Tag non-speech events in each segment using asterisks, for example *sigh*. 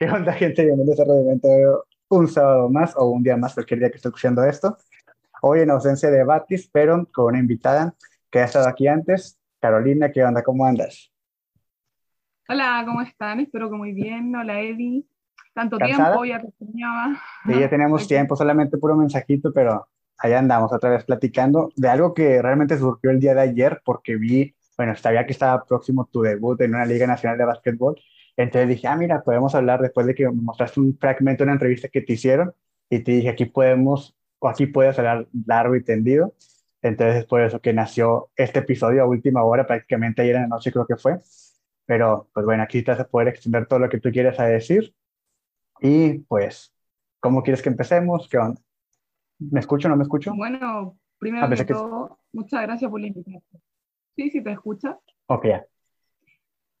¿Qué onda, gente? Bienvenidos a Radio Evento un sábado más o un día más, cualquier día que esté escuchando esto. Hoy en ausencia de Batis, pero con una invitada que ha estado aquí antes. Carolina, ¿qué onda? ¿Cómo andas? Hola, ¿cómo están? Espero que muy bien. Hola, Eddie. Tanto tiempo, ya te extrañaba. Sí, ya tenemos *laughs* tiempo, solamente puro mensajito, pero allá andamos otra vez platicando de algo que realmente surgió el día de ayer porque vi, bueno, sabía que estaba próximo tu debut en una Liga Nacional de Básquetbol entonces dije, ah, mira, podemos hablar después de que me mostraste un fragmento de una entrevista que te hicieron y te dije, aquí podemos, o aquí puedes hablar largo y tendido. Entonces es por eso que nació este episodio a última hora, prácticamente ayer en la noche creo que fue. Pero pues bueno, aquí te vas a poder extender todo lo que tú quieras a decir. Y pues, ¿cómo quieres que empecemos? ¿Qué onda? ¿Me escucho o no me escucho? Bueno, primero que todo, muchas gracias por la invitación. Sí, sí, te escucha. Ok, ya.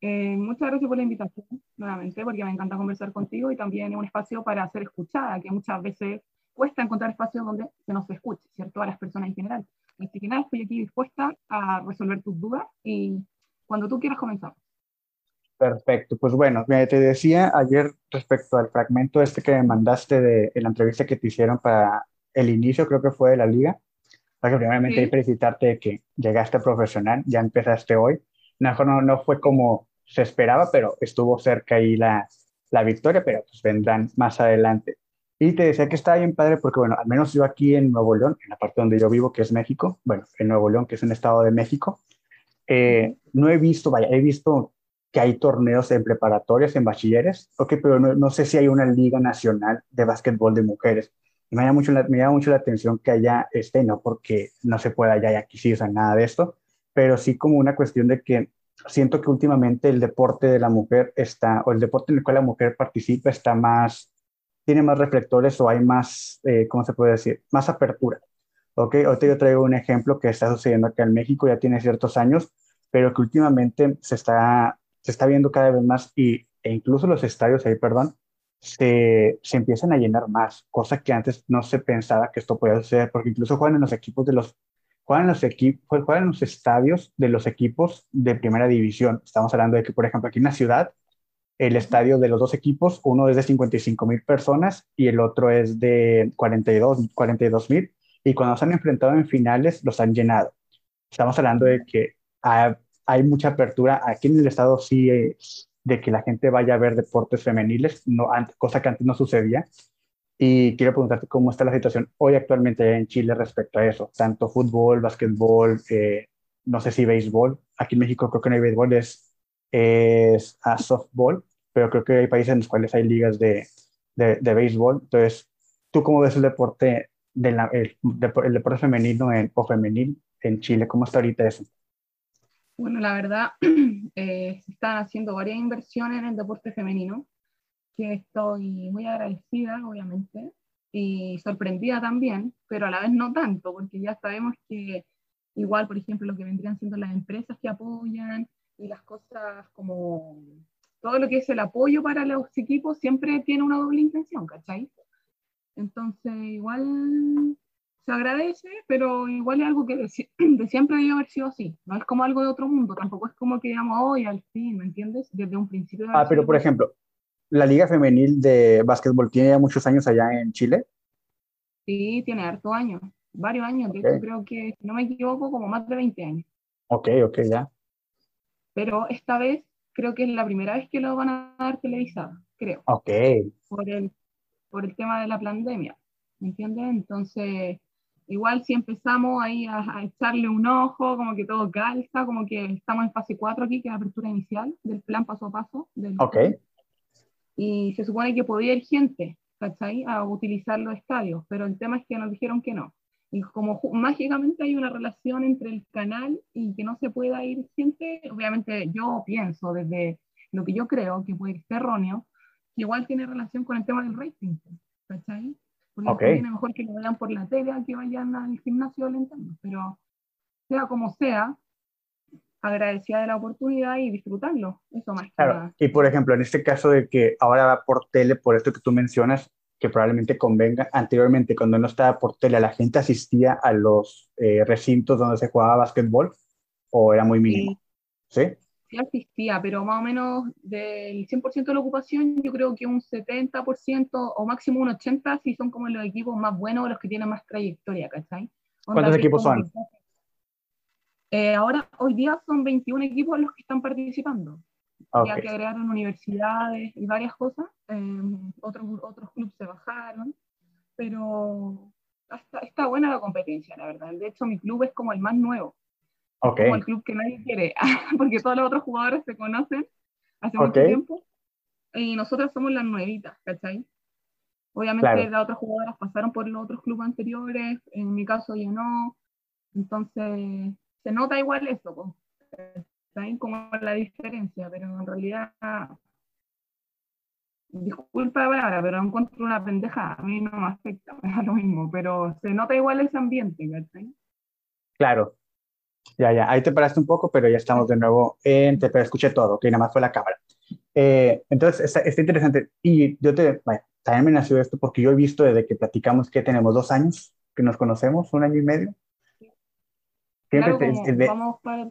Eh, muchas gracias por la invitación, nuevamente, porque me encanta conversar contigo y también un espacio para ser escuchada, que muchas veces cuesta encontrar espacios donde se nos escuche, ¿cierto? A las personas en general. Así que nada, estoy aquí dispuesta a resolver tus dudas y cuando tú quieras comenzar. Perfecto, pues bueno, te decía ayer respecto al fragmento este que me mandaste de, la entrevista que te hicieron para el inicio, creo que fue de la liga. Para que primeramente felicitarte de que llegaste profesional, ya empezaste hoy. Mejor no, no fue como se esperaba, pero estuvo cerca ahí la, la victoria, pero pues vendrán más adelante. Y te decía que está bien padre porque, bueno, al menos yo aquí en Nuevo León, en la parte donde yo vivo, que es México, bueno, en Nuevo León, que es un estado de México, eh, no he visto, vaya, he visto que hay torneos en preparatorias, en bachilleres, ok, pero no, no sé si hay una liga nacional de básquetbol de mujeres. me llama mucho la, me llama mucho la atención que haya este, no porque no se pueda ya aquí sí, o sea, nada de esto, pero sí como una cuestión de que siento que últimamente el deporte de la mujer está, o el deporte en el cual la mujer participa está más, tiene más reflectores o hay más, eh, ¿cómo se puede decir? Más apertura. ¿Ok? Ahorita yo traigo un ejemplo que está sucediendo acá en México, ya tiene ciertos años, pero que últimamente se está, se está viendo cada vez más y, e incluso los estadios ahí, perdón, se, se, empiezan a llenar más, cosa que antes no se pensaba que esto podía suceder, porque incluso juegan en los equipos de los juegan los, equipos, juegan los estadios de los equipos de primera división. Estamos hablando de que, por ejemplo, aquí en la ciudad, el estadio de los dos equipos, uno es de 55 mil personas y el otro es de 42 mil. y cuando se han enfrentado en finales, los han llenado. Estamos hablando de que hay, mucha apertura. Aquí en el estado sí, de que la gente vaya a ver deportes femeniles, no, cosa que antes no sucedía. Y quiero preguntarte cómo está la situación hoy actualmente en Chile respecto a eso, tanto fútbol, básquetbol, eh, no sé si béisbol. Aquí en México creo que no hay béisbol, es, es a softball, pero creo que hay países en los cuales hay ligas de, de, de béisbol. Entonces, ¿tú cómo ves el deporte, de la, el, el, deporte femenino en, o femenil en Chile? ¿Cómo está ahorita eso? Bueno, la verdad, *clears throat* eh, se están haciendo varias inversiones en el deporte femenino que estoy muy agradecida, obviamente, y sorprendida también, pero a la vez no tanto, porque ya sabemos que igual, por ejemplo, lo que vendrían siendo las empresas que apoyan y las cosas como todo lo que es el apoyo para los equipos siempre tiene una doble intención, ¿cachai? Entonces, igual se agradece, pero igual es algo que de, *clears throat* siempre debió haber sido así. No es como algo de otro mundo, tampoco es como que digamos hoy al fin, ¿me entiendes? Desde un principio. Ah, pero por ejemplo, la Liga Femenil de Básquetbol tiene ya muchos años allá en Chile. Sí, tiene harto años, varios años. creo que, si no me equivoco, como más de 20 años. Ok, ok, ya. Pero esta vez creo que es la primera vez que lo van a dar televisada, creo. Ok. Por el, por el tema de la pandemia, ¿me entiendes? Entonces, igual si empezamos ahí a, echarle un ojo, como que todo calza, como que estamos en fase 4 aquí, que es la apertura inicial del plan paso a paso. Del ok y se supone que podía ir gente, ¿cachai? A utilizar los estadios, pero el tema es que nos dijeron que no. Y como mágicamente hay una relación entre el canal y que no se pueda ir gente, obviamente yo pienso desde lo que yo creo que puede ser erróneo, que igual tiene relación con el tema del rating, ¿cachai? Porque okay. mejor que lo vean por la tele que vayan al gimnasio alentando, pero sea como sea, agradecida de la oportunidad y disfrutarlo. Eso más claro. Y por ejemplo, en este caso de que ahora va por tele, por esto que tú mencionas, que probablemente convenga, anteriormente cuando no estaba por tele, la gente asistía a los eh, recintos donde se jugaba básquetbol o era muy mínimo. ¿Sí? sí asistía, pero más o menos del 100% de la ocupación, yo creo que un 70% o máximo un 80% sí son como los equipos más buenos, los que tienen más trayectoria, ¿cachai? ¿Cuántos equipos son? Eh, ahora, hoy día son 21 equipos los que están participando. Ya que agregaron universidades y varias cosas. Eh, otros, otros clubes se bajaron, pero está, está buena la competencia, la verdad. De hecho, mi club es como el más nuevo. Como el club que nadie quiere, *laughs* porque todos los otros jugadores se conocen hace mucho tiempo y nosotros somos las nuevitas, ¿cachai? Obviamente las otras jugadoras pasaron por los otros clubes anteriores, en mi caso yo no, entonces se nota igual eso, ¿saben? Como la diferencia, pero en realidad, disculpa palabra, pero encuentro una pendeja, a mí no me afecta, *laughs* me da lo mismo, pero se nota igual ese ambiente, ¿cachai? Claro, ya, ya, ahí te paraste un poco, pero ya estamos de nuevo en, te pero escuché todo, que nada más fue la cámara. Eh, entonces, está, está, interesante. Y yo te, bueno, también me nació esto porque yo he visto desde que platicamos que tenemos dos años que nos conocemos, un año y medio. Claro, vamos para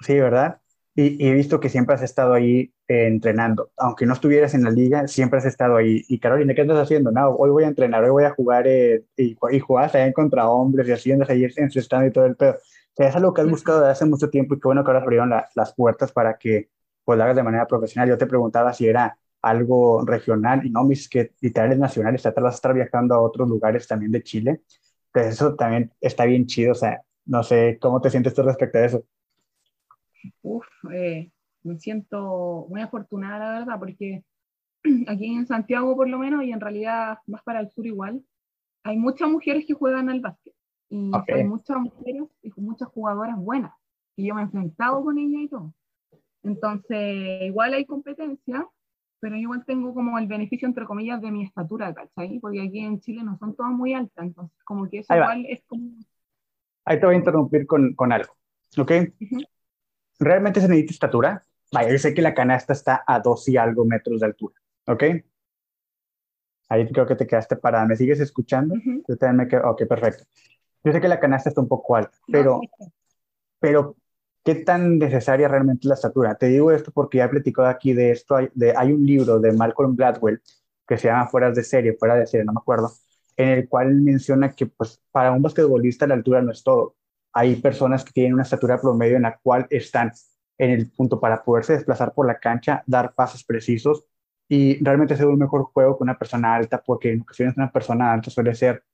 Sí, ¿verdad? Y, he visto que siempre has estado ahí eh, entrenando. Aunque no estuvieras en la liga, siempre has estado ahí. Y Carolina, ¿qué estás haciendo? No, hoy voy a entrenar, hoy voy a jugar eh, y, y jugar también contra hombres y así andas ahí en su stand y todo el pedo sea, es algo que has buscado desde hace mucho tiempo y qué bueno que ahora abrieron las puertas para que pues lo hagas de manera profesional. Yo te preguntaba si era algo regional y no, mis que literal es nacional, está vas a estar viajando a otros lugares también de Chile. Pues eso también está bien chido, o sea, no sé, ¿cómo te sientes tú respecto a eso? Uf, eh, me siento muy afortunada, la verdad, porque *clears throat* aquí en Santiago por lo menos, y en realidad más para el sur igual, hay muchas mujeres que juegan al básquet. Y hay muchas mujeres y muchas jugadoras buenas. Y yo me he enfrentado con ellas y todo. Entonces, igual hay competencia, pero igual tengo como el beneficio, entre comillas, de mi estatura, ¿cachai? Porque aquí en Chile no son todas muy altas, entonces como que eso igual es como... Ahí te voy a interrumpir con, con algo, ¿ok? ¿Realmente se necesita estatura? Vaya, yo sé que la canasta está a dos y algo metros de altura, ¿ok? Ahí creo que te quedaste parada. ¿Me sigues escuchando? Yo también me quedo... Ok, perfecto. Yo sé que la canasta está un poco alta, pero, pero ¿qué tan necesaria realmente es la estatura? Te digo esto porque ya he platicado aquí de esto. Hay, de, hay un libro de Malcolm Gladwell que se llama Fuera de serie, fuera de serie, no me acuerdo, en el cual menciona que pues, para un basquetbolista la altura no es todo. Hay personas que tienen una estatura promedio en la cual están en el punto para poderse desplazar por la cancha, dar pasos precisos y realmente hacer un mejor juego que una persona alta, porque en ocasiones una persona alta suele ser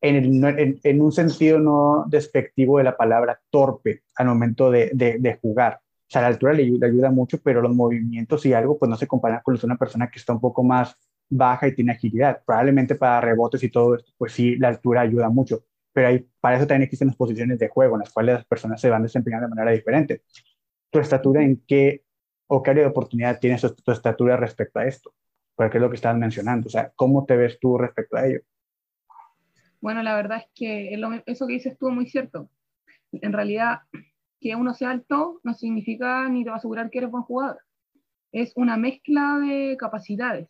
en, en, un sentido no despectivo de la palabra torpe al momento de, de, jugar. O sea, la altura le, le, ayuda mucho, pero los movimientos y algo, pues no se comparan con los de una persona que está un poco más baja y tiene agilidad. Probablemente para rebotes y todo esto, pues sí, la altura ayuda mucho. Pero ahí, para eso también existen las posiciones de juego en las cuales las personas se van desempeñando de manera diferente. ¿Tu estatura en qué o qué área de oportunidad tienes tu estatura respecto a esto? Porque es lo que estás mencionando. O sea, ¿cómo te ves tú respecto a ello? Bueno, la verdad es que eso que dices tú muy cierto. En realidad, que uno sea alto no significa ni te va a asegurar que eres buen jugador. Es una mezcla de capacidades.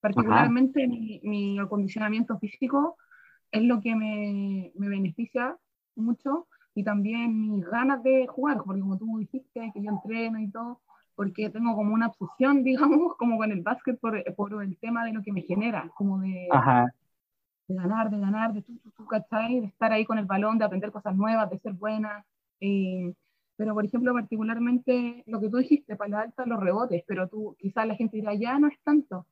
Particularmente mi, acondicionamiento físico es lo que me, me, beneficia mucho y también mis ganas de jugar, porque como tú dijiste, que yo entreno y todo, porque tengo como una obsesión, *laughs* digamos, como con el básquet por, por el tema de lo que me genera, como de, de ganar, de ganar, de tú, tú, tú, ¿cachai? De estar ahí con el balón, de aprender cosas nuevas, de ser buena. Eh, pero, por ejemplo, particularmente lo que tú dijiste, para la alta, los rebotes, pero tú, quizás la gente dirá, ya no es tanto.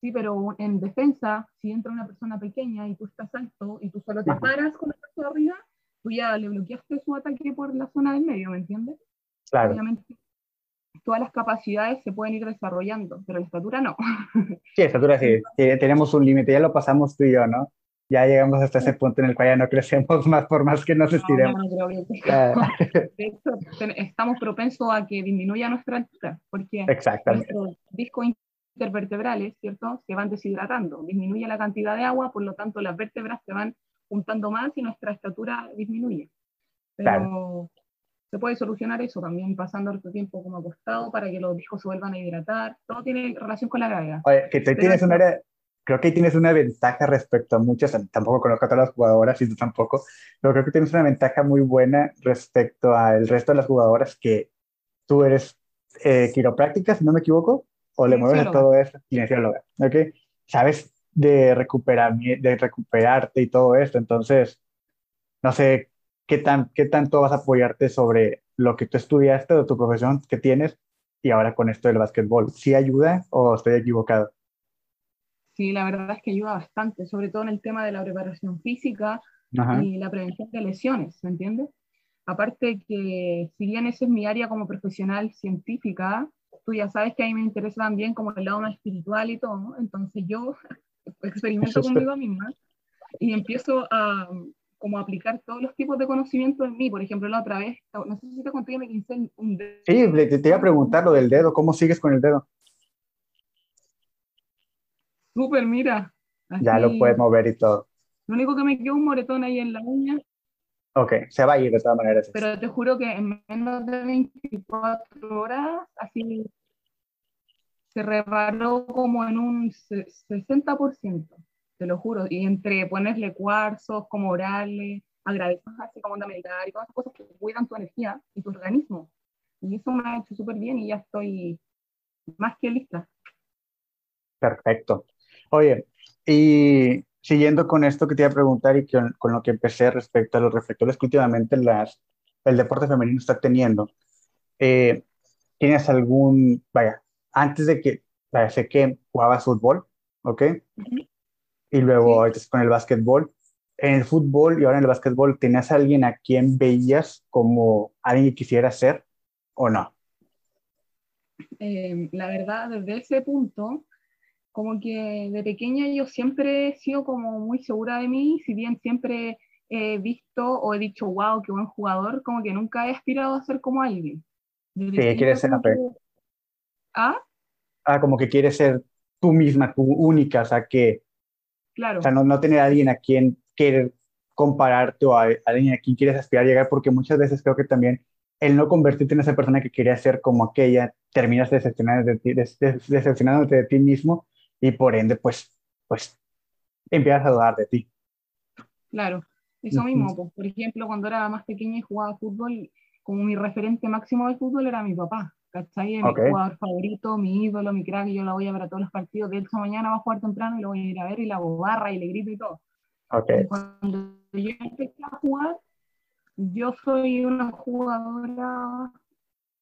Sí, pero en defensa, si entra una persona pequeña y tú estás alto y tú solo te paras con el brazo de arriba, tú ya le bloqueaste su ataque por la zona del medio, ¿me entiendes? Claro. Obviamente, todas las capacidades se pueden ir desarrollando, pero la estatura no. *laughs* Sí, estatura sí, tenemos un límite, ya lo pasamos tú y yo, ¿no? Ya llegamos hasta ese punto en el cual ya no crecemos más por más que nos estiremos. No, *laughs* De hecho, estamos propensos a que disminuya nuestra altura, porque nuestros discos intervertebrales, ¿cierto?, se van deshidratando, disminuye la cantidad de agua, por lo tanto las vértebras se van juntando más y nuestra estatura disminuye. Pero se puede solucionar eso también pasando otro tiempo como acostado para que los discos se vuelvan a hidratar. Todo tiene relación con la gravedad. Oye, que tienes un área, creo que tienes una ventaja respecto a muchas, tampoco conozco a todas las jugadoras y tú tampoco, pero creo que tienes una ventaja muy buena respecto al resto de las jugadoras que tú eres eh, quiropráctica, si no me equivoco, o le mueves a todo eso, kinesióloga, ¿ok? Sabes de, recuperar, de recuperarte y todo esto, entonces, no sé, ¿qué, tan, ¿qué tanto vas a apoyarte sobre lo que tú estudiaste o tu profesión que tienes y ahora con esto del básquetbol? ¿Sí ayuda o estoy equivocado? Sí, la verdad es que ayuda bastante, sobre todo en el tema de la preparación física y la prevención de lesiones, ¿me entiendes? Aparte que si bien esa es mi área como profesional científica, tú ya sabes que a mí me interesa también como el lado más espiritual y todo, entonces yo *laughs* experimento conmigo misma y empiezo a como aplicar todos los tipos de conocimiento en mí. Por ejemplo, la otra vez, no sé si te conté que me quince un dedo. Sí, te, te iba a preguntar lo del dedo, ¿cómo sigues con el dedo? Súper, mira. ya lo puedes mover y todo. Lo único que me quedó un moretón ahí en la uña. Ok, se va a ir de todas maneras. Pero te juro que en menos de 24 horas, así se reparó como en un 60%, te lo juro. Y entre ponerle cuarzos, como orales, agradecer así como onda meditar y todas esas cosas que cuidan tu energía y tu organismo. Y eso me ha hecho súper bien y ya estoy más que lista. Perfecto. Oye, y siguiendo con esto que te iba a preguntar y con, lo que empecé respecto a los reflectores que últimamente las, el deporte femenino está teniendo, eh, ¿tienes algún, vaya, antes de que, sé que jugabas fútbol, ¿ok? Y luego con el básquetbol. En el fútbol y ahora en el básquetbol, ¿tenías a alguien a quien veías como alguien que quisiera ser o no? Eh, la verdad, desde ese punto, como que de pequeña yo siempre he sido como muy segura de mí, si bien siempre he visto o he dicho, wow, qué buen jugador, como que nunca he aspirado a ser como alguien. sí, quieres ser ¿Ah? Ah, como que quieres ser tú misma, tú única, o sea, que... Claro. O sea, no, no tener a alguien a quien querer compararte o a, alguien a quien quieres aspirar a llegar, porque muchas veces creo que también el no convertirte en esa persona que quería ser como aquella, terminas decepcionándote de ti, decepcionándote de ti mismo y por ende, pues, pues empiezas a dudar de ti. Claro, eso mismo, pues, por ejemplo, cuando era más pequeña y jugaba fútbol, como mi referente máximo de fútbol era mi papá, ¿cachai? Mi jugador favorito, mi ídolo, mi crack, y yo lo voy a ver a todos los partidos, de hecho mañana va a jugar temprano y lo voy a ir a ver y la barra y le grito y todo. Okay. cuando yo empecé a jugar, yo soy una jugadora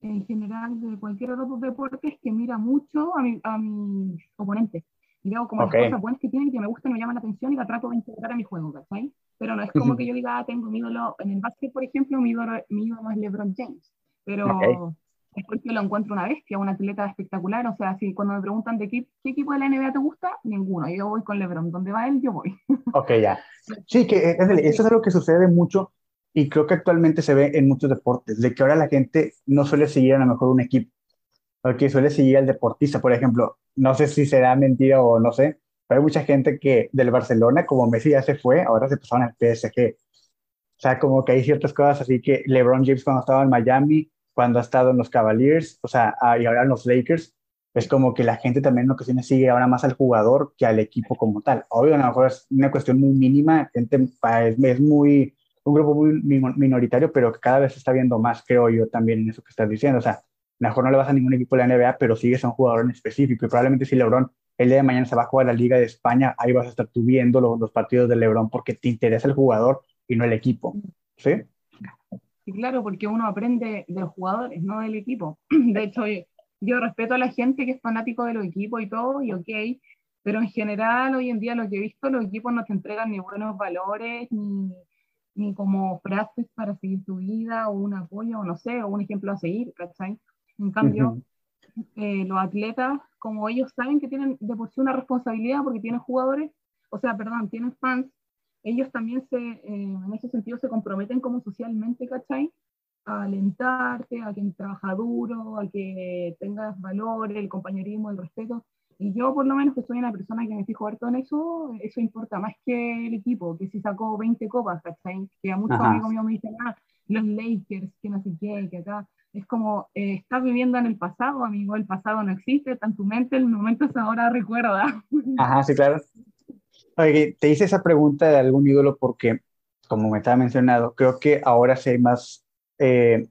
en general de cualquier otro deporte que mira mucho a, mi, a mis oponentes. Y veo como las cosas buenas que tienen que me gustan, me llaman la atención y la trato de integrar a mi juego, ¿sabes? Pero no es como que yo diga, ah, tengo mi ídolo, en el básquet, por ejemplo, mi ídolo, mi ídolo es LeBron James. Pero es porque lo encuentro una bestia, un atleta espectacular. O sea, si cuando me preguntan de qué, qué equipo de la NBA te gusta, ninguno. Yo voy con LeBron. Donde va él, yo voy. *laughs* Ok, ya. Sí, que eso es algo que sucede mucho y creo que actualmente se ve en muchos deportes, de que ahora la gente no suele seguir a lo mejor un equipo, porque suele seguir al deportista, por ejemplo, no sé si será mentira o no sé, pero hay mucha gente que del Barcelona, como Messi ya se fue, ahora se pasaron al PSG. O sea, como que hay ciertas cosas así que LeBron James cuando estaba en Miami, cuando ha estado en los Cavaliers, o sea, y ahora en los Lakers, es como que la gente también en ocasiones sigue ahora más al jugador que al equipo como tal. Obvio, a lo mejor es una cuestión muy mínima, gente es muy un grupo muy minoritario, pero que cada vez se está viendo más, creo yo, también en eso que estás diciendo. O sea, mejor no le vas a ningún equipo de la NBA, pero sigues a un jugador en específico. Y probablemente si LeBron el día de mañana se va a jugar la Liga de España, ahí vas a estar tú viendo los, partidos de LeBron porque te interesa el jugador y no el equipo. ¿Sí? Sí, claro, porque uno aprende de los jugadores, no del equipo. *clears throat* De hecho, yo respeto a la gente que es fanático de los equipos y todo, y ok, pero en general hoy en día lo que he visto, los equipos no te entregan ni buenos valores, ni, ni como frases para seguir tu vida o un apoyo, o no sé, o un ejemplo a seguir, ¿cachai? En cambio, eh, los atletas, como ellos saben que tienen de por sí una responsabilidad porque tienen jugadores, o sea, perdón, tienen fans, ellos también se, eh, en ese sentido se comprometen como socialmente, ¿cachai? A alentarte, a que trabaja duro, a que tengas valores, el compañerismo, el respeto. Y yo, por lo menos, que soy una persona que me fijo harto en eso, eso importa más que el equipo, que si sacó 20 copas, ¿cachai? Que a muchos amigos míos me dicen, ah, los Lakers, que no sé qué, que acá. Es como, eh, estás viviendo en el pasado, amigo, el pasado no existe, está en tu mente, el momento es ahora, recuerda. Ajá, sí, claro. Oye, te hice esa pregunta de algún ídolo porque, como me estaba mencionado, creo que ahora sí hay más, eh,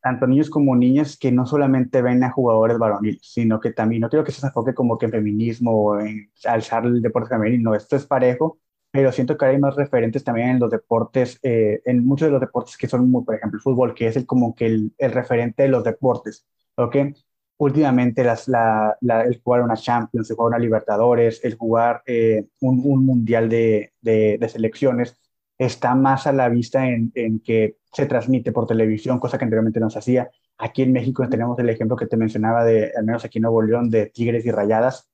tanto niños como niñas que no solamente ven a jugadores varoniles, sino que también, no quiero que se enfoque como que en feminismo o en alzar el deporte femenino, esto es parejo, pero siento que hay más referentes también en los deportes, eh, en muchos de los deportes que son, muy, por ejemplo, el fútbol, que es el, como que el, el referente de los deportes, ¿ok? Últimamente las, la, la, el jugar una Champions, el jugar una Libertadores, el jugar eh, un, un, mundial de, selecciones, está más a la vista en, que se transmite por televisión, cosa que anteriormente no se hacía. Aquí en México tenemos el ejemplo que te mencionaba de, al menos aquí en Nuevo León, de Tigres y Rayadas,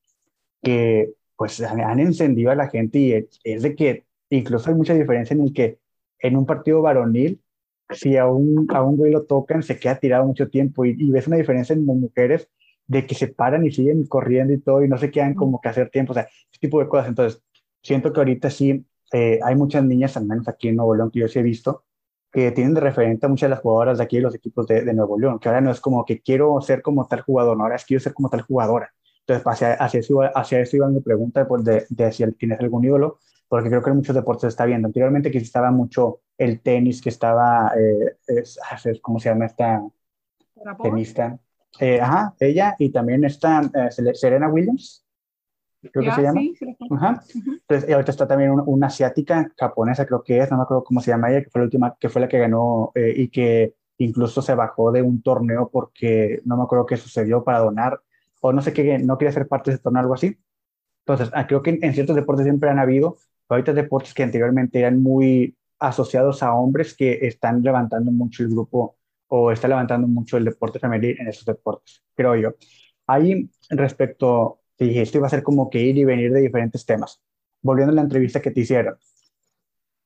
que pues han, encendido a la gente y es, de que incluso hay mucha diferencia en el que en un partido varonil, si a un, a un güey lo tocan, se queda tirado mucho tiempo y, y ves una diferencia en las mujeres de que se paran y siguen corriendo y todo y no se quedan como que hacer tiempo, o sea, ese tipo de cosas. Entonces, siento que ahorita sí eh, hay muchas niñas, al menos aquí en Nuevo León, que yo sí he visto, que tienen de referente a muchas de las jugadoras de aquí de los equipos de, de, Nuevo León, que ahora no es como que quiero ser como tal jugador, no, ahora es quiero ser como tal jugadora. Entonces, hacia, hacia, eso, hacia eso iba mi pregunta pues, de, de si tienes algún ídolo, porque creo que en muchos deportes se está viendo. Anteriormente que estaba mucho el tenis, que estaba, eh, es, ¿cómo se llama esta tenista? Eh, ajá, ella y también está eh, Serena Williams, creo ya, que se llama. Sí, sí, Ajá. Entonces, y ahorita está también una, una, asiática, japonesa creo que es, no me acuerdo cómo se llama ella, que fue la última, que fue la que ganó eh, y que incluso se bajó de un torneo porque no me acuerdo qué sucedió para donar, o no sé qué, no quería ser parte de ese torneo, algo así. Entonces, ah, creo que en, en, ciertos deportes siempre han habido, ahorita deportes que anteriormente eran muy asociados a hombres que están levantando mucho el grupo o está levantando mucho el deporte femenil en esos deportes, creo yo. Ahí, respecto te dije, esto iba a ser como que ir y venir de diferentes temas. Volviendo a la entrevista que te hicieron,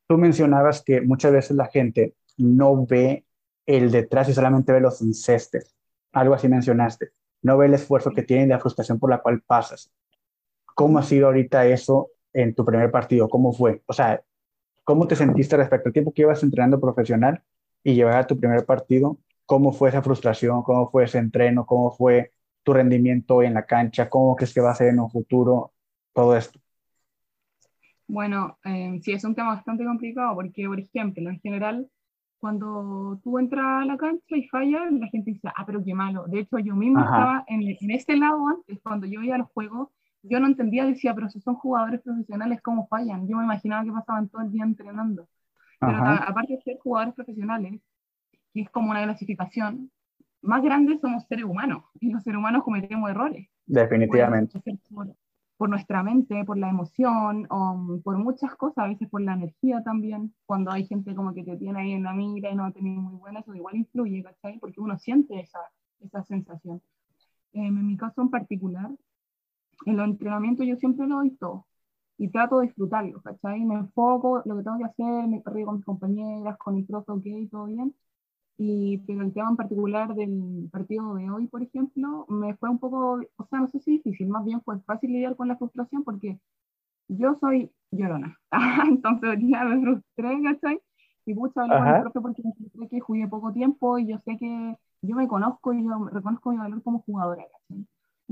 tú mencionabas que muchas veces la gente no ve el detrás y solamente ve los incestes. Algo así mencionaste. No ve el esfuerzo que tienen y la frustración por la cual pasas. ¿Cómo ha sido ahorita eso en tu primer partido? ¿Cómo fue? O sea, ¿cómo te sentiste respecto al tiempo que ibas entrenando profesional y llegar a tu primer partido? ¿Cómo fue esa frustración? ¿Cómo fue ese entreno? ¿Cómo fue tu rendimiento en la cancha, cómo crees que va a ser en un futuro todo esto. Bueno, eh, sí, es un tema bastante complicado porque, por ejemplo, en general, cuando tú entras a la cancha y fallas, la gente dice, ah, pero qué malo. De hecho, yo mismo estaba en, en, este lado antes, cuando yo iba a los juegos, yo no entendía, decía, pero si son jugadores profesionales, ¿cómo fallan? Yo me imaginaba que pasaban todo el día entrenando. Pero aparte de ser jugadores profesionales, que es como una clasificación, más grandes somos seres humanos y los seres humanos cometemos errores. Definitivamente. Por, por, nuestra mente, por la emoción, o por muchas cosas, a veces por la energía también. Cuando hay gente como que te tiene ahí en la mira y no te muy buena, eso igual influye, ¿cachai? Porque uno siente esa, esa sensación. en mi caso en particular, en los entrenamientos yo siempre lo doy todo y trato de disfrutarlo, ¿cachai? Me enfoco, lo que tengo que hacer, me río con mis compañeras, con mi profe, ok, todo bien, y pero el tema en particular del partido de hoy, por ejemplo, me fue un poco, o sea, no sé si difícil, más bien fue fácil lidiar con la frustración porque yo soy llorona. *laughs* Entonces día me frustré, ¿cachai? Y mucho hablé con el profe porque me frustré que jugué poco tiempo y yo sé que yo me conozco y yo reconozco mi valor como jugadora, ¿cachai?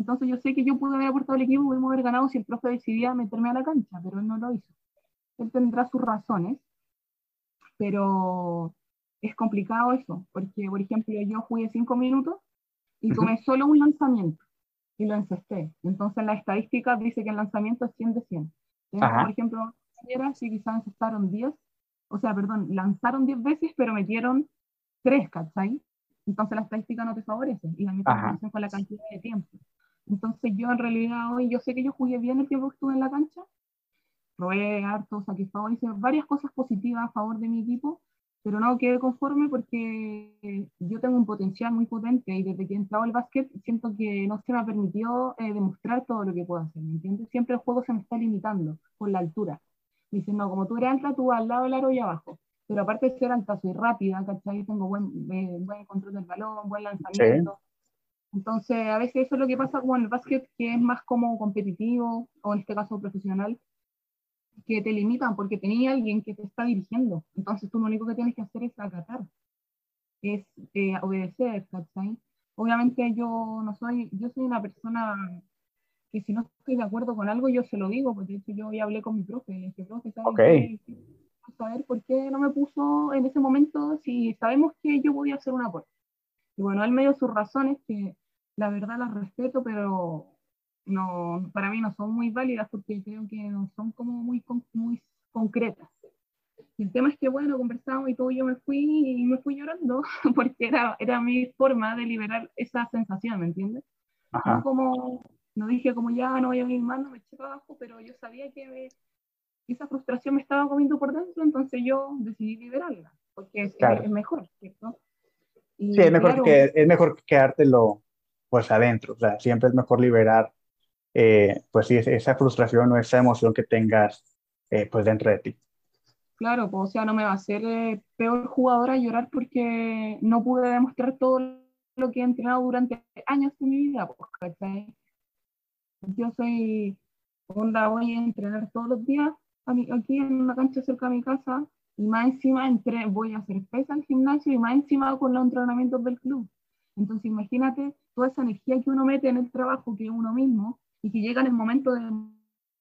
Entonces yo sé que yo pude haber aportado al equipo, pudimos haber ganado si el profe decidía meterme a la cancha, pero él no lo hizo. Él tendrá sus razones, pero es complicado eso, porque, por ejemplo, yo jugué cinco minutos y tomé solo un lanzamiento y lo encesté. Entonces, la estadística dice que el lanzamiento es 100 de 100. Entonces, por ejemplo, si quizás encestaron 10, o sea, perdón, lanzaron 10 veces, pero metieron 3, ¿cachai? Entonces, la estadística no te favorece y la mitad con la cantidad de tiempo. Entonces, yo en realidad hoy, yo sé que yo jugué bien el tiempo que estuve en la cancha, probé harto, saqué hice varias cosas positivas a favor de mi equipo, pero no quedé conforme porque yo tengo un potencial muy potente y desde que he entrado al básquet siento que no se me ha permitido eh, demostrar todo lo que puedo hacer, ¿me entiendes? Siempre el juego se me está limitando por la altura. Me dicen, no, como tú eres alta, tú al lado del aro y abajo. Pero aparte de ser alta, soy rápida, ¿cachai? Tengo buen, eh, buen control del balón, buen lanzamiento. Entonces, a veces eso es lo que pasa con el básquet, que es más como competitivo, o en este caso profesional, que te limitan porque tenía alguien que te está dirigiendo. Entonces tú lo único que tienes que hacer es acatar, es eh, obedecer, ¿cachai? Obviamente yo no soy, yo soy una persona que si no estoy de acuerdo con algo yo se lo digo, porque de hecho yo ya hablé con mi profe, y dije, profe, ¿sabes okay. saber por qué no me puso en ese momento si sabemos que yo podía hacer un aporte. Y bueno, él me dio sus razones que la verdad las respeto, pero no, para mí no son muy válidas porque creo que no son como muy, muy concretas. Y el tema es que, bueno, conversamos y todo, yo me fui y me fui llorando *laughs* porque era, era mi forma de liberar esa sensación, ¿me entiendes? No como, no dije como ya no voy a venir más, no me eché abajo, pero yo sabía que esa frustración me estaba comiendo por dentro, entonces yo decidí liberarla, porque es, es mejor, ¿cierto? sí, es mejor, que, es mejor quedártelo pues adentro, o sea, siempre es mejor liberar eh, pues sí, esa frustración o esa emoción que tengas eh, pues dentro de ti. Claro, pues, o sea, no me va a hacer eh, peor jugadora llorar porque no pude demostrar todo lo que he entrenado durante años de mi vida, pues, Yo soy, onda, voy a entrenar todos los días aquí en una cancha cerca de mi casa y más encima entré, voy a hacer pesa al gimnasio y más encima con los entrenamientos del club. Entonces imagínate toda esa energía que uno mete en el trabajo que uno mismo y que llega en el momento de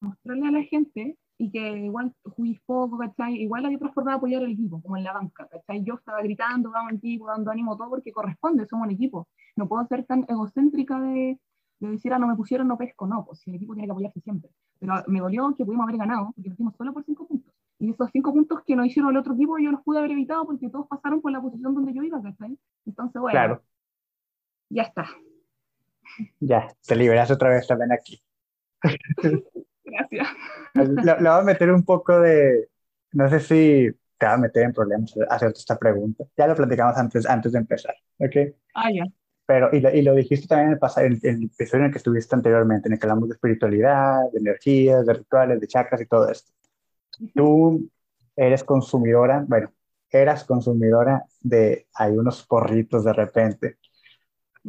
mostrarle a la gente y que igual juguís poco, ¿cachai? Igual hay otra forma de apoyar al equipo, como en la banca, ¿cachai? Yo estaba gritando, vamos equipo, dando ánimo, todo porque corresponde, somos un equipo. No puedo ser tan egocéntrica de, de decir, ah, no me pusieron, no pesco, no, pues el equipo tiene que apoyarse siempre. Pero me dolió que pudimos haber ganado, porque lo solo por cinco puntos. Y esos cinco puntos que no hicieron el otro equipo, yo los pude haber evitado porque todos pasaron por la posición donde yo iba, ¿cachai? Entonces, bueno, claro. ya está. Ya, te liberas otra vez también aquí. Gracias. Le, voy a meter un poco de, no sé si te va a meter en problemas hacerte esta pregunta. Ya lo platicamos antes, antes de empezar, ¿ok? Ah, ya. Pero, y lo, y lo dijiste también en el, pasado, en, el episodio en el que estuviste anteriormente, en el que hablamos de espiritualidad, de energías, de rituales, de chakras y todo esto. Tú eres consumidora, bueno, eras consumidora de, hay unos porritos de repente.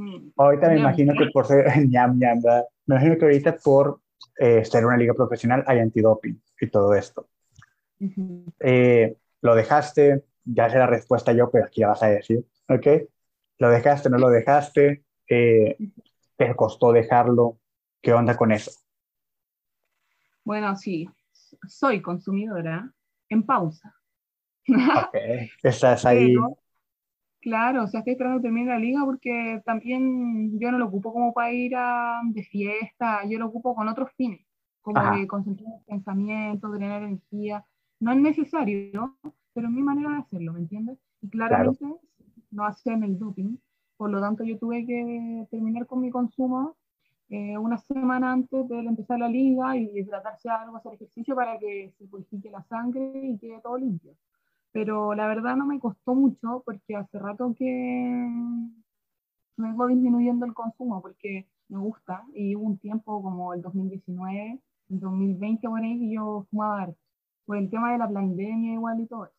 Mm. Ahorita me imagino que por ser *laughs* ñam, ñam, me imagino que ahorita por eh, ser una liga profesional hay antidoping y todo esto. Eh, lo dejaste, ya sé la respuesta yo, pero aquí la vas a decir, ¿ok? ¿Lo dejaste, no lo dejaste? Eh, ¿Te costó dejarlo? ¿Qué onda con eso? Bueno, sí, soy consumidora en pausa. Ok, estás ahí. Claro, o sea, estoy esperando que termine la liga porque también yo no lo ocupo como para ir a, de fiesta, yo lo ocupo con otros fines, como de concentrar el pensamiento, drenar energía. No es necesario, pero es mi manera de hacerlo, ¿me entiendes? Y claramente no hacen el doping, por lo tanto yo tuve que terminar con mi consumo eh, una semana antes de empezar la liga y hidratarse algo, hacer ejercicio para que se purifique la sangre y quede todo limpio pero la verdad no me costó mucho porque hace rato que vengo disminuyendo el consumo porque me gusta y hubo un tiempo como el 2019, el 2020 por ahí que yo fumaba por el tema de la pandemia igual y todo eso.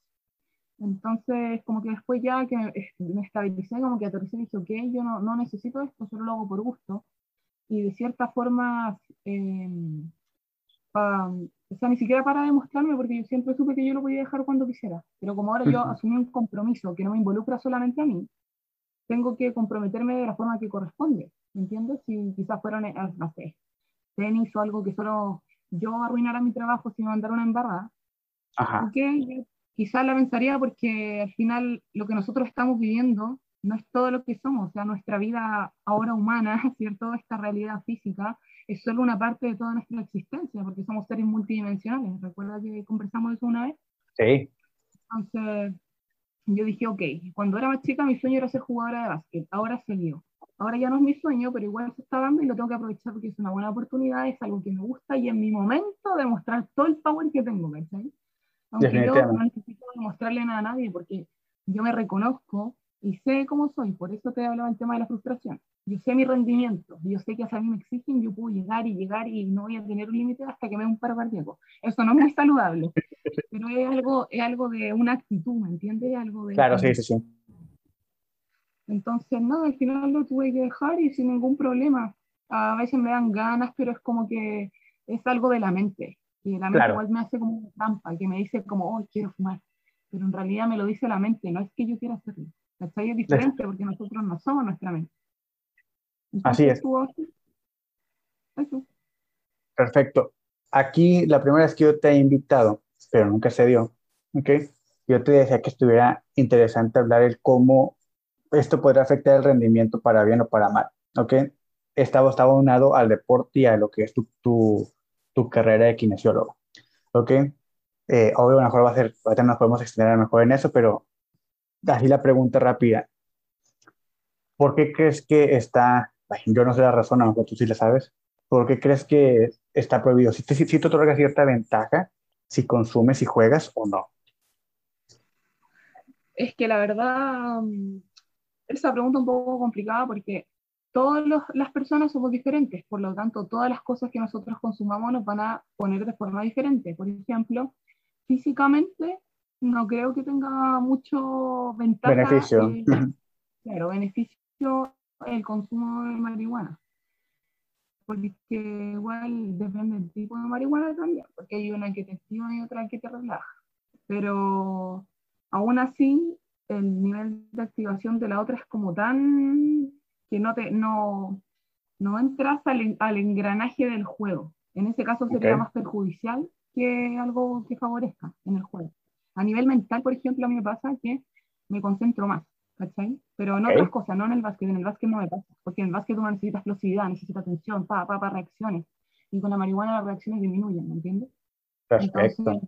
Entonces, como que después ya que me estabilicé, como que aterricé y dije, ok, yo no, no necesito esto, solo lo hago por gusto. Y de cierta forma, eh, o sea, ni siquiera para demostrarme, porque yo siempre supe que yo lo podía dejar cuando quisiera. Pero como ahora yo asumí un compromiso que no me involucra solamente a mí, tengo que comprometerme de la forma que corresponde. ¿Me entiendes? Si quizás fueran, eh, no sé, tenis o algo que solo yo arruinara mi trabajo si me mandara una embarrada, Ajá. ok, quizás la pensaría porque al final lo que nosotros estamos viviendo no es todo lo que somos, o sea, nuestra vida ahora humana, *laughs* ¿cierto? Esta realidad física es solo una parte de toda nuestra existencia, porque somos seres multidimensionales. ¿Recuerda que conversamos eso una vez? Sí. Entonces, yo dije, ok, cuando era más chica mi sueño era ser jugadora de básquet, ahora se dio. Ahora ya no es mi sueño, pero igual se está dando y lo tengo que aprovechar porque es una buena oportunidad, es algo que me gusta y en mi momento demostrar todo el power que tengo, ¿cachai? Aunque yo no necesito demostrarle nada a nadie porque yo me reconozco y sé cómo soy, por eso te hablaba el tema de la frustración. Yo sé mi rendimiento, yo sé que a mí me exigen, yo puedo llegar y llegar y no voy a tener un límite hasta que me dé un paro cardíaco. Eso no es muy saludable, pero es algo, es algo de una actitud, ¿me entiendes? Algo de claro, sí, sí, sí. Entonces, no, al final lo tuve que dejar y sin ningún problema. A veces me dan ganas, pero es como que es algo de la mente. Y la mente igual me hace como una trampa, que me dice como, oh, quiero fumar. Pero en realidad me lo dice la mente, no es que yo quiera hacerlo. Es diferente porque nosotros no somos nuestra mente. así es. Perfecto. Aquí la primera vez que yo te he invitado, pero nunca se dio, ¿ok? Yo te decía que estuviera interesante hablar el cómo esto podría afectar el rendimiento para bien o para mal, ¿ok? Está, está abonado al deporte y a lo que es tu, tu, tu carrera de kinesiólogo, ¿ok? Eh, obvio, a lo mejor va a ser, ahorita nos podemos extender a lo mejor en eso, pero así la pregunta rápida. ¿Por qué crees que está, yo no sé la razón, a lo mejor tú sí la sabes, ¿por qué crees que está prohibido? Si te, si te otorga cierta ventaja, si consumes y juegas o no. Es que la verdad, mm, esa pregunta es un poco complicada porque todas las personas somos diferentes, por lo tanto, todas las cosas que nosotros consumamos nos van a poner de forma diferente. Por ejemplo, físicamente no creo que tenga mucho ventaja. Beneficio. *laughs* claro, beneficio el consumo de marihuana. Porque igual depende del tipo de marihuana también, porque hay una que te activa y otra que te relaja. Pero aún así, el nivel de activación de la otra es como tan que no, te, no, no entras al, al engranaje del juego. En ese caso sería más perjudicial que algo que favorezca en el juego. A nivel mental, por ejemplo, a mí me pasa que me concentro más, ¿cachai? Pero en otras cosas, no en el básquet, en el básquet no me pasa, porque en el básquet uno necesita explosividad, necesita atención, pa, pa, pa, reacciones, y con la marihuana las reacciones disminuyen, ¿me entiendes? Perfecto.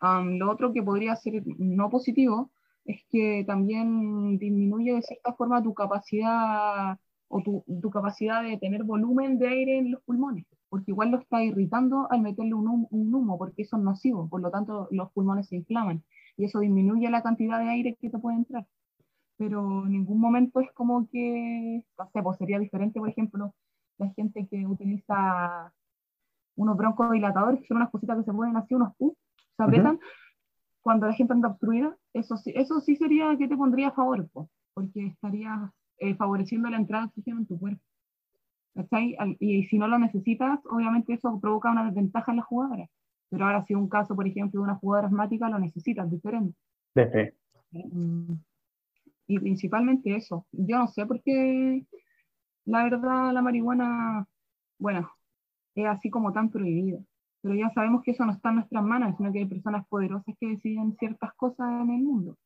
lo otro que podría ser no positivo es que también disminuye de cierta forma tu capacidad o tu, tu, capacidad de tener volumen de aire en los pulmones, porque igual lo está irritando al meterle un humo, un humo, porque eso es nocivo, por lo tanto los pulmones se inflaman y eso disminuye la cantidad de aire que te puede entrar. Pero en ningún momento es como que, no sé, pues sería diferente, por ejemplo, la gente que utiliza unos broncodilatadores, que son unas cositas que se ponen así, unos pus, se apretan, cuando la gente anda obstruida, eso sí, eso sí sería que te pondría a favor, porque estaría eh, favoreciendo la entrada de oxígeno en tu cuerpo. Y, si no lo necesitas, obviamente eso provoca una desventaja en la jugadora. Pero ahora si un caso, por ejemplo, de una jugadora asmática, lo necesitas diferente. De mm. Y principalmente eso. Yo no sé por qué, la verdad, la marihuana, bueno, es así como tan prohibida pero ya sabemos que eso no está en nuestras manos, sino que hay personas poderosas que deciden ciertas cosas en el mundo.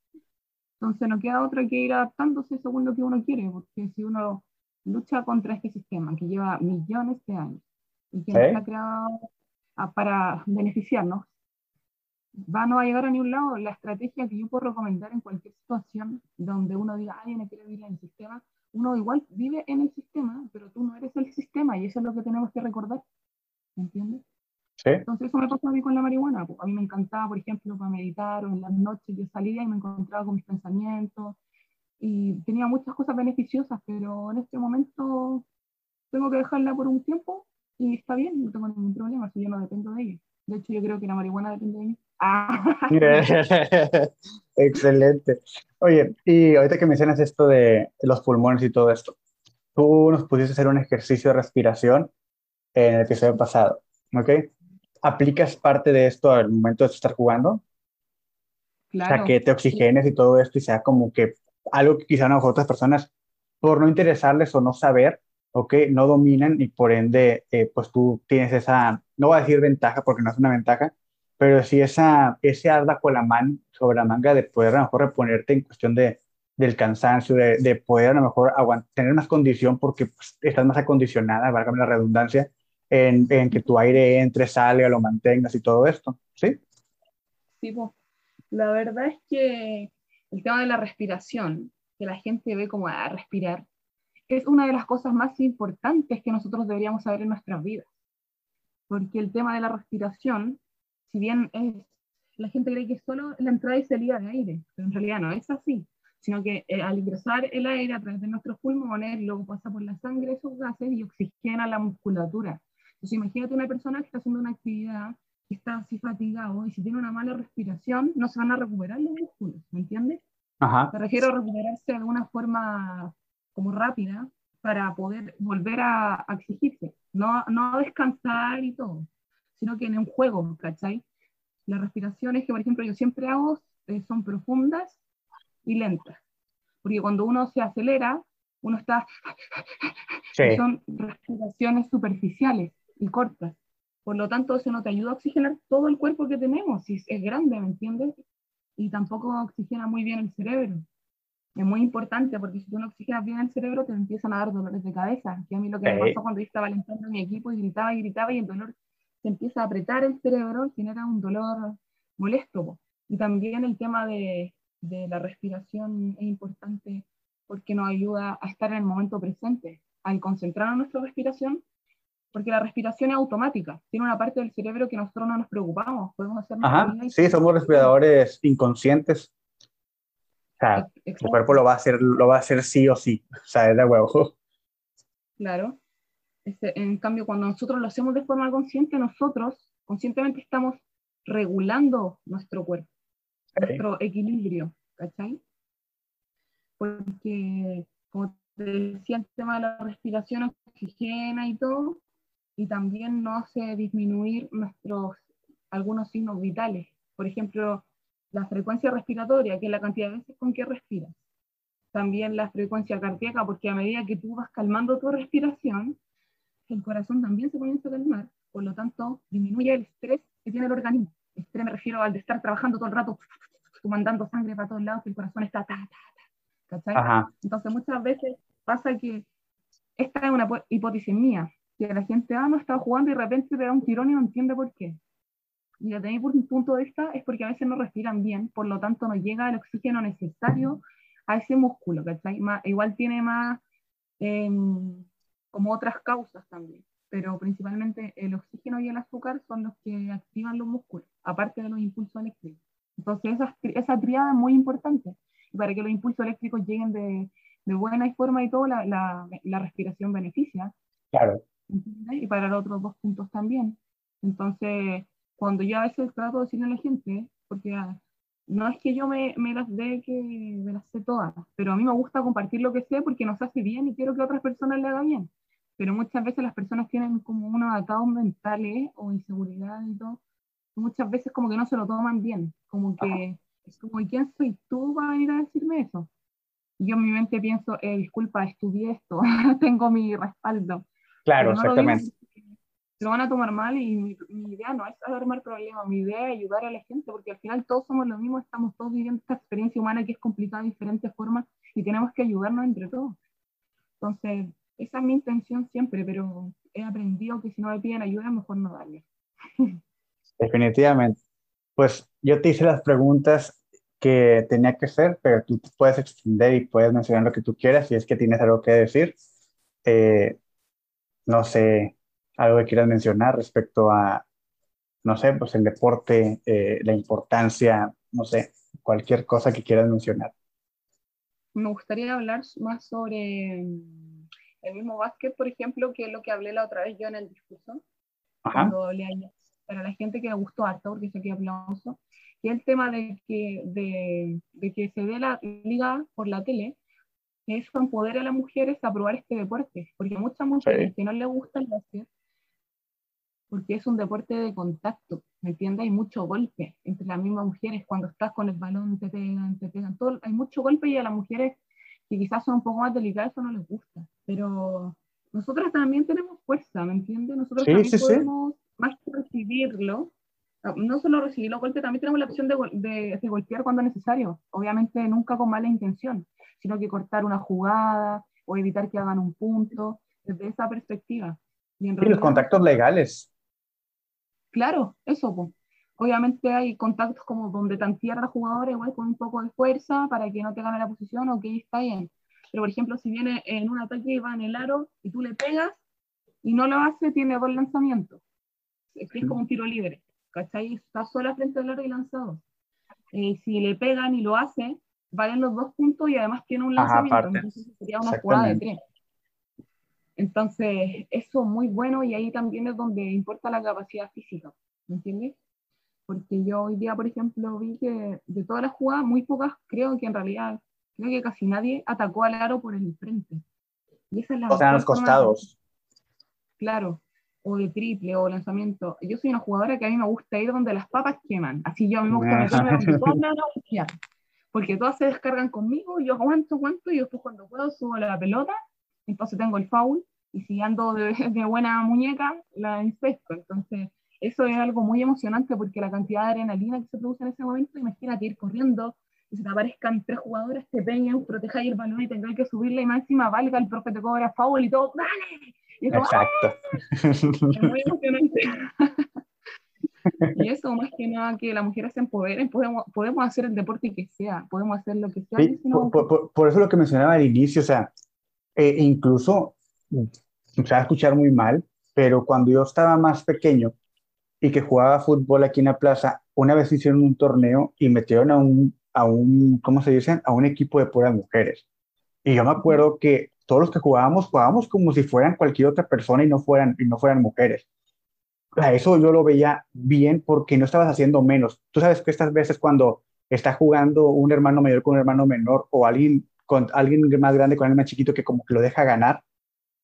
Entonces no queda otra que ir adaptándose según lo que uno quiere, porque si uno lucha contra este sistema que lleva millones de años y que ¿Eh? ha creado para beneficiarnos, va, no va a llegar a ningún lado. La estrategia que yo puedo recomendar en cualquier situación donde uno diga, ay, no quiero vivir en el sistema, uno igual vive en el sistema, pero tú no eres el sistema y eso es lo que tenemos que recordar. ¿Entiendes? Entonces eso me pasó a mí con la marihuana. A mí me encantaba, por ejemplo, para meditar o en las noches yo salía y me encontraba con mis pensamientos y tenía muchas cosas beneficiosas, pero en este momento tengo que dejarla por un tiempo y está bien, no tengo ningún problema, si yo no dependo de ella. De hecho, yo creo que la marihuana depende de mí. Ah. *laughs* *laughs* Excelente. Oye, y ahorita que mencionas esto de los pulmones y todo esto, tú nos pusiste hacer un ejercicio de respiración en el episodio pasado, ¿ok? aplicas parte de esto al momento de estar jugando. Claro. O sea, que te oxigenes y todo esto y sea como que algo que quizá a otras personas, por no interesarles o no saber, ¿ok? No dominan y por ende, eh, pues tú tienes esa, no voy a decir ventaja porque no es una ventaja, pero sí esa, ese arda con la mano sobre la manga de poder a lo mejor reponerte en cuestión de, del cansancio, de, de poder a lo mejor tener más condición porque pues, estás más acondicionada, válgame la redundancia, en, que tu aire entre, salga, lo mantengas y todo esto, ¿sí? Sí, la verdad es que el tema de la respiración, que la gente ve como a respirar, es una de las cosas más importantes que nosotros deberíamos saber en nuestras vidas. Porque el tema de la respiración, si bien es, la gente cree que es solo la entrada y salida de aire, pero en realidad no es así, sino que eh, al ingresar el aire a través de nuestros pulmones, luego pasa por la sangre esos gases y oxigena la musculatura. Entonces imagínate una persona que está haciendo una actividad, está así fatigado y si tiene una mala respiración, no se van a recuperar los músculos, ¿me entiendes? Ajá. Me refiero a recuperarse de alguna forma como rápida para poder volver a, exigirse, no, no descansar y todo, sino que en un juego, ¿cachai? Las respiraciones que, por ejemplo, yo siempre hago eh, son profundas y lentas, porque cuando uno se acelera, uno está... Son respiraciones superficiales y cortas. Por lo tanto, eso no te ayuda a oxigenar todo el cuerpo que tenemos, si es grande, ¿me entiendes? Y tampoco oxigena muy bien el cerebro. es muy importante porque si tú no oxigenas bien el cerebro te empiezan a dar dolores de cabeza, que a mí lo que me pasó cuando yo estaba alentando a mi equipo y gritaba y gritaba y el dolor se empieza a apretar el cerebro y genera un dolor molesto. Y también el tema de, de la respiración es importante porque nos ayuda a estar en el momento presente, al concentrarnos en nuestra respiración, porque la respiración es automática, tiene una parte del cerebro que nosotros no nos preocupamos, podemos hacer... Ajá, sí, somos respiradores inconscientes sea, tu cuerpo lo va a hacer, lo va a hacer sí o sí, o sea, es de huevo. Claro. Este, en cambio, cuando nosotros lo hacemos de forma consciente, nosotros conscientemente estamos regulando nuestro cuerpo, nuestro equilibrio, ¿cachai? Porque, como te decía, el tema de la respiración oxigena y todo, y también nos hace disminuir nuestros algunos signos vitales. Por ejemplo, la frecuencia respiratoria, que es la cantidad de veces con que respiras. También la frecuencia cardíaca, porque a medida que tú vas calmando tu respiración, el corazón también se comienza a calmar, por lo tanto disminuye el estrés que tiene el organismo. Estrés me refiero al de estar trabajando todo el rato, *laughs* mandando sangre para todos lados, que el corazón está ta, ta, ta, Entonces muchas veces pasa que esta es una hipótesis mía, que la gente, ah, no jugando y de repente te da un tirón y no entiende por qué. Y desde mi punto de vista es porque a veces no respiran bien, por lo tanto no llega el oxígeno necesario a ese músculo, ¿cachai? igual tiene más em, como otras causas también, pero principalmente el oxígeno y el azúcar son los que activan los músculos, aparte de los impulsos eléctricos. Entonces esa, esa triada es muy importante. Y para que los impulsos eléctricos lleguen de, buena forma y todo, la, la respiración beneficia. Claro. Y para los otros dos puntos también. Entonces, cuando yo a veces trato de decirle a la gente, porque ah, no es que yo me, me, las dé que me las sé todas, pero a mí me gusta compartir lo que sé porque nos hace bien y quiero que otras personas le hagan bien. Pero muchas veces las personas tienen como unos atados mentales o inseguridad y todo, muchas veces como que no se lo toman bien, como que es como, ¿y quién soy tú para venir a decirme eso? Yo en mi mente pienso, eh, disculpa, estudié esto, *laughs* tengo mi respaldo. Claro, exactamente lo van a tomar mal y mi, idea no es armar problemas, mi idea es ayudar a la gente, porque al final todos somos lo mismo, estamos todos viviendo esta experiencia humana que es complicada de diferentes formas y tenemos que ayudarnos entre todos. Entonces, esa es mi intención siempre, pero he aprendido que si no me piden ayuda, mejor no darle. Definitivamente. Pues yo te hice las preguntas que tenía que hacer, pero tú puedes extender y puedes mencionar lo que tú quieras si es que tienes algo que decir. Eh, no sé, algo que quieras mencionar respecto a, no sé, pues el deporte, eh, la importancia, no sé, cualquier cosa que quieras mencionar. Me gustaría hablar más sobre mm, el mismo básquet, por ejemplo, que es lo que hablé la otra vez yo en el discurso, cuando hablé para la gente que le gustó harto, porque sé que aplauso, y el tema de que, de, de que se ve la liga por la tele, eso empodera a las mujeres a probar este deporte, porque muchas mujeres que no les gusta el básquet porque es un deporte de contacto, ¿me entiendes? Hay mucho golpe entre las mismas mujeres, cuando estás con el balón te pegan, te pegan, todo, hay mucho golpe y a las mujeres que quizás son un poco más delicadas eso no les gusta, pero nosotras también tenemos fuerza, ¿me entiendes? Nosotros también podemos, más que recibirlo, no solo recibir los golpes, también tenemos la opción de, de, de, golpear cuando es necesario, obviamente nunca con mala intención, sino que cortar una jugada o evitar que hagan un punto, desde esa perspectiva. Y, en los contactos legales, Claro, eso, Obviamente hay contactos como donde tantear a la jugadora igual con un poco de fuerza para que no te gane la posición o que está bien. Pero por ejemplo, si viene en un ataque y va en el aro y tú le pegas y no lo hace, tiene dos lanzamientos. Es, es como un tiro libre. ¿Cachai? Está sola frente al aro y lanzado. Eh, si le pegan y lo hace, valen los dos puntos y además tiene un lanzamiento. entonces sería una jugada de tres. Entonces, eso es muy bueno y ahí también es donde importa la capacidad física, ¿me entiendes? Porque yo hoy día, por ejemplo, vi que de todas las jugadas, muy pocas, creo que en realidad, creo que casi nadie atacó al aro por el frente. Y esa es la o sea, los costados. claro, o de triple o lanzamiento. Yo soy una jugadora que a mí me gusta ir donde las papas queman. Así yo a mí me gusta meterme donde *laughs* todas Porque todas se descargan conmigo, yo aguanto, aguanto, y después cuando puedo subo la pelota entonces tengo el foul, y si ando de, *laughs* buena muñeca, la inspecto. Entonces, eso es algo muy emocionante porque la cantidad de adrenalina que se produce en ese momento, imagínate ir corriendo que se te aparezcan tres jugadores, te peguen, protejáis el balón y tengáis que subirle y más encima valga, el profe te cobra foul y todo, ¡dale! Y *laughs* como, Exacto. Es muy emocionante. *laughs* y eso, más que nada, que las mujeres se empoderen, podemos, podemos hacer el deporte que sea, podemos hacer lo que sea. Sí, y si no- por, por- por eso lo que mencionaba al inicio, o sea, eh, incluso, mm, se va a escuchar muy mal, pero cuando yo estaba más pequeño y que jugaba fútbol aquí en la plaza, una vez hicieron un torneo y metieron a un, a un, ¿cómo se dice? A un equipo de puras mujeres. Y yo me acuerdo que todos los que jugábamos, jugábamos como si fueran cualquier otra persona y no fueran, y no fueran mujeres. A eso yo lo veía bien porque no estabas haciendo menos. Tú sabes que estas veces cuando está jugando un hermano mayor con un hermano menor o alguien con alguien más grande con alguien más chiquito que como que lo deja ganar.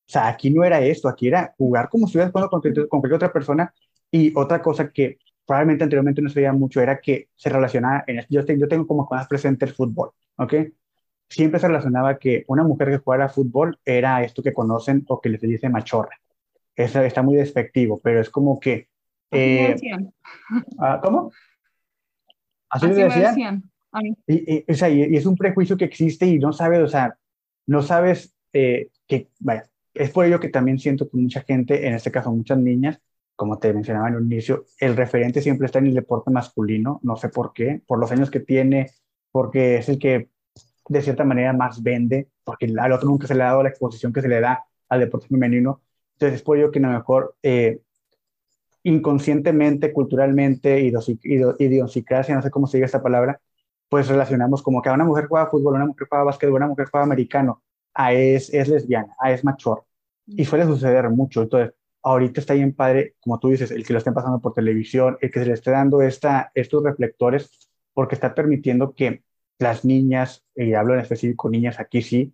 O sea, aquí no era esto, aquí era jugar como si estuvieras jugando con, con cualquier otra persona. Y otra cosa que probablemente anteriormente no se veía mucho era que se relacionaba, en, yo, te- yo tengo como más presente el fútbol, ¿ok? Siempre se relacionaba que una mujer que jugara fútbol era esto que conocen o que les dice machorra. Eso está muy despectivo, pero es como que... eh, ah, ¿Cómo? ¿Así Así me decían? decían. A mí. Y, y- o sea, y- y es un prejuicio que existe y no sabes, o sea, no sabes eh, que, vaya, es por ello que también siento que mucha gente, en este caso muchas niñas, como te mencionaba en un inicio, el referente siempre está en el deporte masculino, no sé por qué, por los años que tiene, porque es el que de cierta manera más vende, porque al otro nunca se le ha dado la exposición que se le da al deporte femenino. Entonces es por ello que a lo mejor eh, inconscientemente, culturalmente, idiosincrasia, no sé cómo se diga esta palabra, pues relacionamos como que a una mujer juega fútbol, una mujer juega básquetbol, una mujer juega americano, a es, es lesbiana, a es machor. Y suele suceder mucho. Entonces, ahorita está bien padre, como tú dices, el que lo estén pasando por televisión, el que se le esté dando esta, estos reflectores, porque está permitiendo que las niñas, y hablo en específico niñas aquí sí,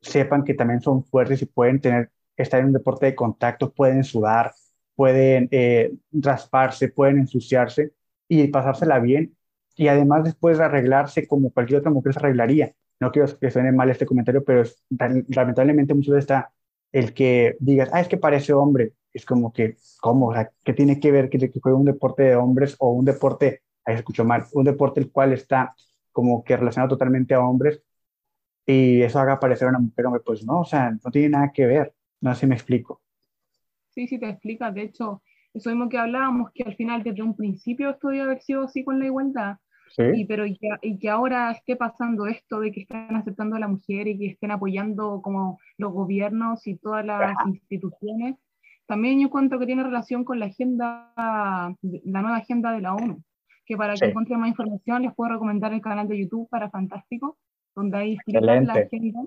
sepan que también son fuertes y pueden tener, estar en un deporte de contacto, pueden sudar, pueden eh, rasparse, pueden ensuciarse y pasársela bien. Y además después de arreglarse como cualquier otra mujer se arreglaría. No quiero que suene mal este comentario, pero es, lamentablemente muchas veces está el que digas, ah, es que parece hombre. Es como que, ¿cómo? O sea, ¿qué tiene que ver que, que juegue un deporte de hombres o un deporte, ahí se escuchó mal, un deporte el cual está como que relacionado totalmente a hombres y eso haga parecer a una mujer hombre? Pues no, o sea, no tiene nada que ver. No sé si me explico. Sí, sí, te explicas. De hecho, eso mismo que hablábamos, que al final desde un principio esto debe haber sido así con la igualdad, y, Sí, pero y que, y que ahora esté pasando esto de que están aceptando a la mujer y que estén apoyando como los gobiernos y todas las instituciones, también yo cuento que tiene relación con la agenda, la nueva agenda de la ONU, que para que Sí. encuentren más información les puedo recomendar el canal de YouTube para Fantástico, donde ahí explican la agenda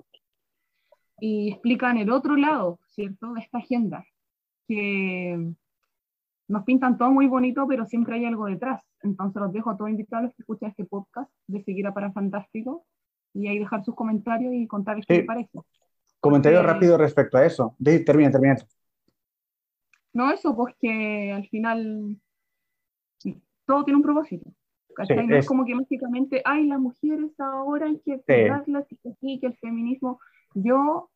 y explican el otro lado, ¿cierto?, de esta agenda, que nos pintan todo muy bonito, pero siempre hay algo detrás. Entonces los dejo a todos invitados que escuchan este podcast de seguir a Para Fantástico y ahí dejar sus comentarios y contarles qué Sí. les parece. comentario Porque- rápido respecto a eso. Termina, termina. No eso, pues que al final todo tiene un propósito. Sí, no es es- como que mágicamente, ay, las mujeres ahora hay que cuidarlas y que sí, el feminismo. Yo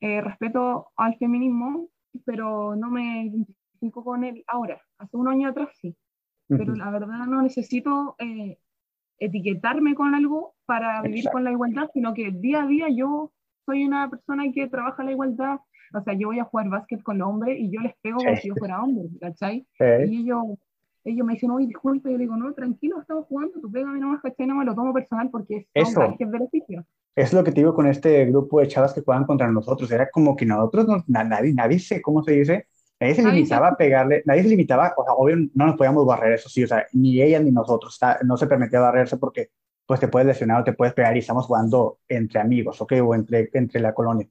eh, respeto al feminismo, pero no me identifico con él ahora. Hace un año atrás sí. pero Ujú. la verdad no necesito eh, etiquetarme con algo para vivir Exacto. con la igualdad, sino que día a día yo soy una persona que trabaja la igualdad. O sea, yo voy a jugar básquet con los hombres y yo les pego como Sí. si yo fuera hombre, ¿cachai? Y ellos, ellos me dicen, oye, disculpe, yo le digo, no, tranquilo, estamos jugando, tú pégame nomás, ¿cachai? No me lo tomo personal porque son Eso. gajes del oficio. es lo que te digo con este grupo de chavas que juegan contra nosotros. Era como que nosotros, no- na- nadie, nadie sé cómo se dice, nadie se limitaba a pegarle, nadie se limitaba, o sea, obvio no nos podíamos barrer, eso sí, o sea, ni ella ni nosotros, está- no se permitía barrerse porque pues te puedes lesionar o te puedes pegar y estamos jugando entre amigos, ¿ok? O entre, entre la colonia.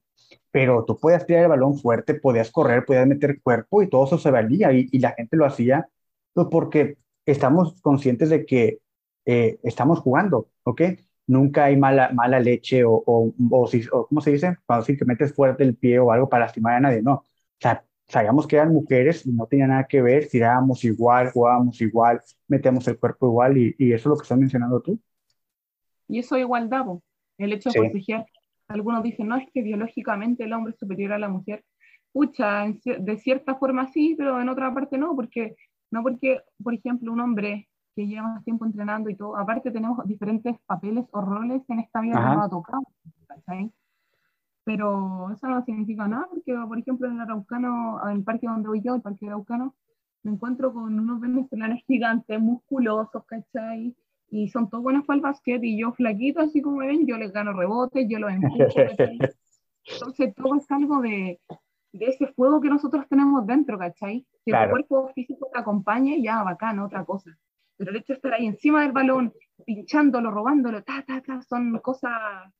Pero tú podías tirar el balón fuerte, podías correr, podías meter cuerpo y todo eso se valía y, y la gente lo hacía pues, porque estamos conscientes de que eh, estamos jugando, ¿ok? Nunca hay mala, mala leche o, o, o, si- o ¿cómo se dice? Cuando sí que metes fuerte el pie o algo para lastimar a nadie, no. O sea, sabíamos que eran mujeres y no tenía nada que ver, tirábamos igual, jugábamos igual, metíamos el cuerpo igual y, y eso es lo que estás mencionando tú. Y eso es igualdad, po. el hecho de Sí. proteger. Algunos dicen, no, es que biológicamente el hombre es superior a la mujer. Pucha, de cierta forma sí, pero en otra parte no, porque no porque, por ejemplo, un hombre que lleva más tiempo entrenando y todo. Aparte tenemos diferentes papeles o roles en esta vida que nos ha tocado, Pero eso no significa nada, porque por ejemplo en el Araucano, en el parque donde voy yo, el parque Araucano, me encuentro con unos venezolanos gigantes, musculosos, ¿cachai? Y son todos buenos para el básquet y yo flaquito, así como me ven, yo les gano rebotes, yo los empujo. *laughs* Entonces todo es algo de, de ese fuego que nosotros tenemos dentro, ¿cachai? Si el cuerpo físico te acompañe, ya bacán, otra cosa. Pero el hecho de estar ahí encima del balón, pinchándolo, robándolo, ta, ta, ta, son cosas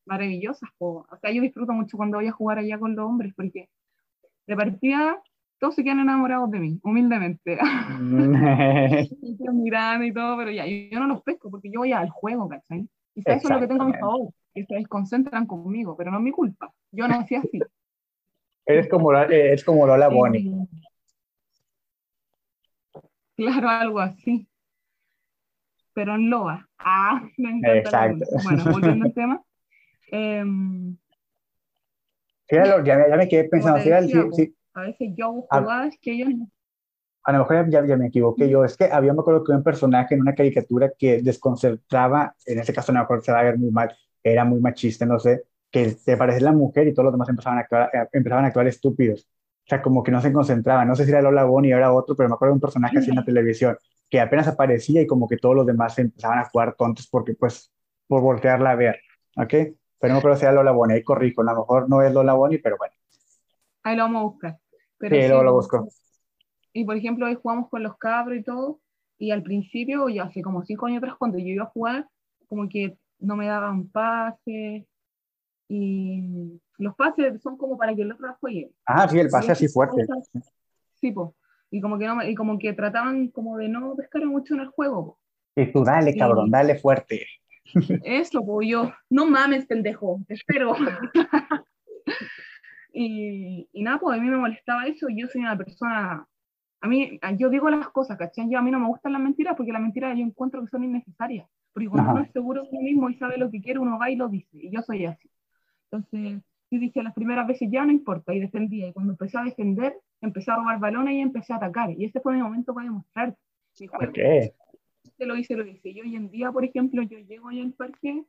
maravillosas. O sea, yo disfruto mucho cuando voy a jugar allá con los hombres, porque de partida todos se quedan enamorados de mí, humildemente. *laughs* *laughs* Mirando y todo, pero ya, yo no los pesco porque yo voy al juego, ¿cachai? Y eso es lo que tengo a mi favor, que se desconcentran conmigo, pero no es mi culpa. Yo no hacía así. Eres como, es como Lola Bonnie. Claro, algo así. Pero en Loa. Ah, me encanta. Exacto. Bueno, volviendo al tema. Em, ya, ya, me quedé pensando. A veces yo busco jugadas que ellos a lo mejor ya, ya, me equivoqué yo, es que había, me acuerdo que un personaje en una caricatura que desconcentraba, en ese caso no me acuerdo, se va a ver muy mal, era muy machista, no sé, que te parece la mujer y todos los demás empezaban a actuar, eh, empezaban a actuar estúpidos. O sea, como que no se concentraban. No sé si era Lola Bonnie o era otro, pero me acuerdo de un personaje así en la televisión que apenas aparecía y como que todos los demás empezaban a actuar tontos porque, pues, por voltearla a ver. ¿Ok? Pero no acuerdo si era Lola Bonnie. Ahí corrijo. A lo mejor no es Lola Bonnie, pero bueno. Ahí lo vamos a buscar. sí, luego lo busco. Y por ejemplo, hoy jugamos con los cabros y todo. Y al principio, yo hace como cinco años atrás, cuando yo iba a jugar, como que no me daban pases, y los pases son como para que el otro juegue. Ah, sí, el pase así fuerte. Sí, pues. Y como, que no, y como que trataban como de no pescar mucho en el juego. Y tú dale, cabrón, dale fuerte. Eso, pues yo, no mames, pendejo, te espero. *laughs* y, y nada, pues a mí me molestaba eso. Yo soy una persona, a mí, yo digo las cosas, ¿cachai? Yo a mí no me gustan las mentiras porque las mentiras yo encuentro que son innecesarias. Porque cuando uno es seguro de sí mismo y sabe lo que quiere, uno va y lo dice. Y yo soy así. Entonces, yo dije las primeras veces ya no importa y defendía. Y cuando empecé a defender, empecé a robar balones y empecé a atacar. Y ese fue mi momento para demostrar mi juego. Okay. Lo hice, lo hice. Y hoy en día, por ejemplo, yo llego ahí al parque